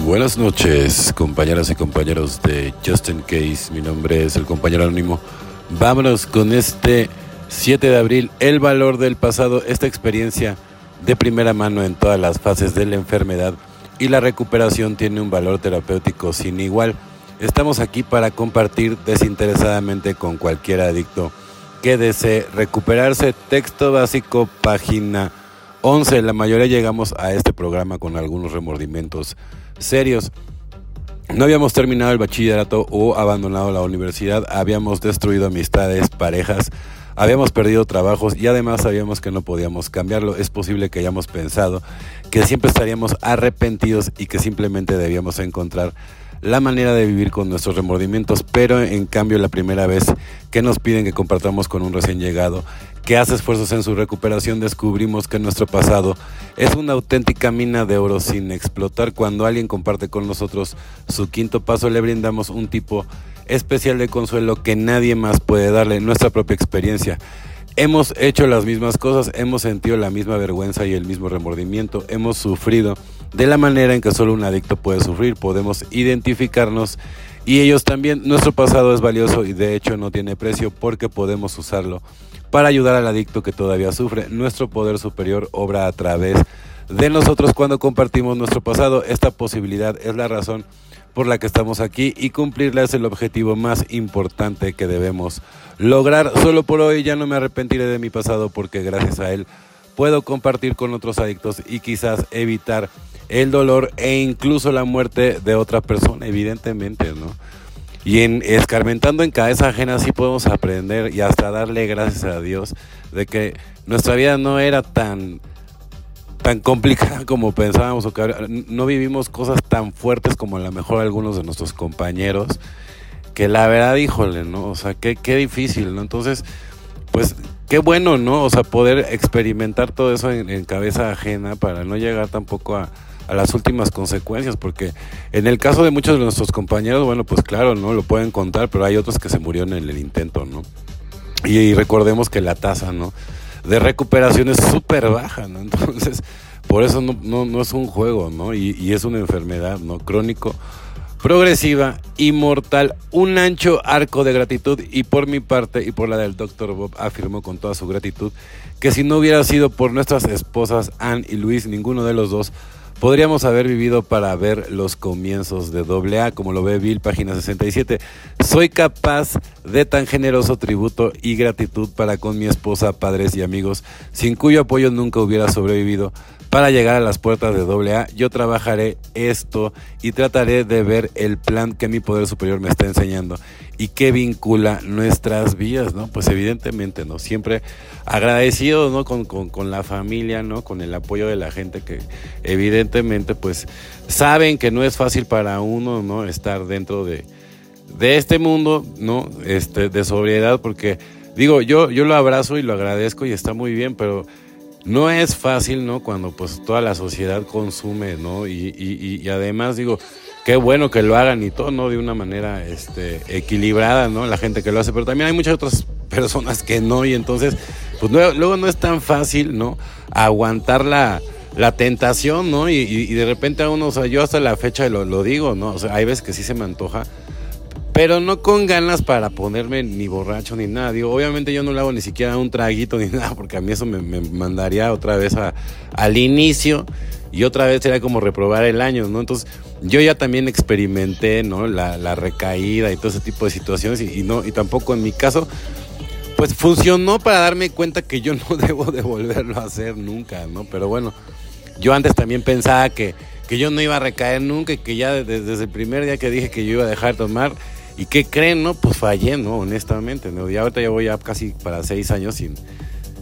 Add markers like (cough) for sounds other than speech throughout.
Buenas noches, compañeras y compañeros de Justin Case. Mi nombre es el compañero anónimo. Vámonos con este 7 de abril, el valor del pasado, esta experiencia de primera mano en todas las fases de la enfermedad y la recuperación tiene un valor terapéutico sin igual. Estamos aquí para compartir desinteresadamente con cualquier adicto que desee recuperarse. Texto básico, página 11. La mayoría llegamos a este programa con algunos remordimientos serios. No habíamos terminado el bachillerato o abandonado la universidad, habíamos destruido amistades, parejas, habíamos perdido trabajos y además sabíamos que no podíamos cambiarlo. Es posible que hayamos pensado que siempre estaríamos arrepentidos y que simplemente debíamos encontrar la manera de vivir con nuestros remordimientos, pero en cambio la primera vez que nos piden que compartamos con un recién llegado que hace esfuerzos en su recuperación, descubrimos que nuestro pasado es una auténtica mina de oro sin explotar. Cuando alguien comparte con nosotros su quinto paso, le brindamos un tipo especial de consuelo que nadie más puede darle, nuestra propia experiencia. Hemos hecho las mismas cosas, hemos sentido la misma vergüenza y el mismo remordimiento, hemos sufrido de la manera en que solo un adicto puede sufrir, podemos identificarnos y ellos también. Nuestro pasado es valioso y de hecho no tiene precio porque podemos usarlo para ayudar al adicto que todavía sufre. Nuestro poder superior obra a través de nosotros cuando compartimos nuestro pasado. Esta posibilidad es la razón por la que estamos aquí y cumplirla es el objetivo más importante que debemos lograr. Solo por hoy ya no me arrepentiré de mi pasado porque gracias a él puedo compartir con otros adictos y quizás evitar el dolor e incluso la muerte de otra persona, evidentemente, ¿no? Y en escarmentando en cabeza ajena sí podemos aprender y hasta darle gracias a Dios de que nuestra vida no era tan tan complicada (laughs) como pensábamos o que no vivimos cosas tan fuertes como a lo mejor algunos de nuestros compañeros que la verdad híjole no o sea qué, qué difícil no entonces pues qué bueno no o sea poder experimentar todo eso en, cabeza ajena para no llegar tampoco a, a las últimas consecuencias, porque en el caso de muchos de nuestros compañeros, bueno, pues claro, ¿no? Lo pueden contar, pero hay otros que se murieron en el intento, ¿no? Y, recordemos que la tasa, ¿no? De recuperación es súper baja, ¿no? (laughs) Entonces, por eso no, no, es un juego, ¿no? Y, es una enfermedad, ¿no? Crónico, progresiva y mortal. Un ancho arco de gratitud y por mi parte y por la del Dr. Bob afirmó con toda su gratitud que si no hubiera sido por nuestras esposas Ann y Luis, ninguno de los dos podríamos haber vivido para ver los comienzos de AA, como lo ve Bill, página 67. Soy capaz de tan generoso tributo y gratitud para con mi esposa, padres y amigos, sin cuyo apoyo nunca hubiera sobrevivido. Para llegar a las puertas de AA, yo trabajaré esto y trataré de ver el plan que mi poder superior me está enseñando y que vincula nuestras vidas, ¿no? Pues evidentemente, ¿no? Siempre agradecido, ¿no? Con, con, la familia, ¿no? Con el apoyo de la gente que evidentemente, pues, saben que no es fácil para uno, ¿no? Estar dentro de, de este mundo, ¿no? Este, de sobriedad, porque, digo, yo, yo lo abrazo y lo agradezco y está muy bien, pero no es fácil, ¿no? Cuando pues toda la sociedad consume, ¿no? Y, y, y, además digo, qué bueno que lo hagan y todo, ¿no? De una manera este, equilibrada, ¿no? La gente que lo hace, pero también hay muchas otras (laughs) personas que no y entonces, pues luego no es tan fácil, ¿no? Aguantar la, la tentación, ¿no? Y, y, de repente a uno, o sea, yo hasta la fecha lo, lo digo, ¿no? O sea, hay veces que sí se me antoja pero no con ganas para ponerme ni borracho ni nada. Digo, obviamente yo no le hago ni siquiera un traguito ni (laughs) nada, porque a mí eso me, mandaría otra vez al inicio y otra vez sería como reprobar el año, ¿no? Entonces, yo ya también experimenté, ¿no? La, recaída y todo ese tipo de situaciones y, no, y tampoco en mi caso, pues funcionó para darme cuenta que yo (laughs) no debo de volverlo a hacer nunca, ¿no? Pero bueno, yo antes también pensaba que, que yo no iba a recaer nunca y que ya desde, desde el primer día que dije que yo iba a dejar de tomar, ¿Y qué creen, no? Pues fallé, ¿no? Honestamente, ¿no? Y ahorita ya voy ya casi para seis años sin,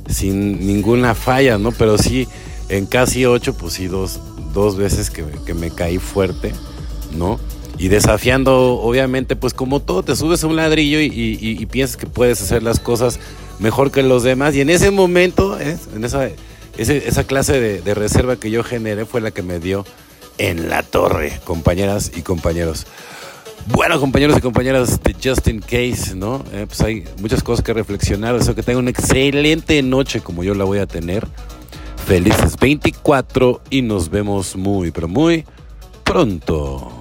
sin ninguna falla, ¿no? Pero sí, en casi ocho, pues sí, dos, dos veces que, que me caí fuerte, ¿no? Y desafiando, obviamente, pues como todo, te subes a un ladrillo y, y, piensas que puedes hacer las cosas mejor que los demás. Y en ese momento, ¿eh? en esa, esa clase de, de reserva que yo generé fue la que me dio en la torre, compañeras y compañeros. Bueno, compañeros y compañeras de Justin Case, ¿no? Eh, pues hay muchas cosas que reflexionar. Deseo que tengan una excelente noche como yo la voy a tener. Felices 24 y nos vemos muy, pero muy pronto.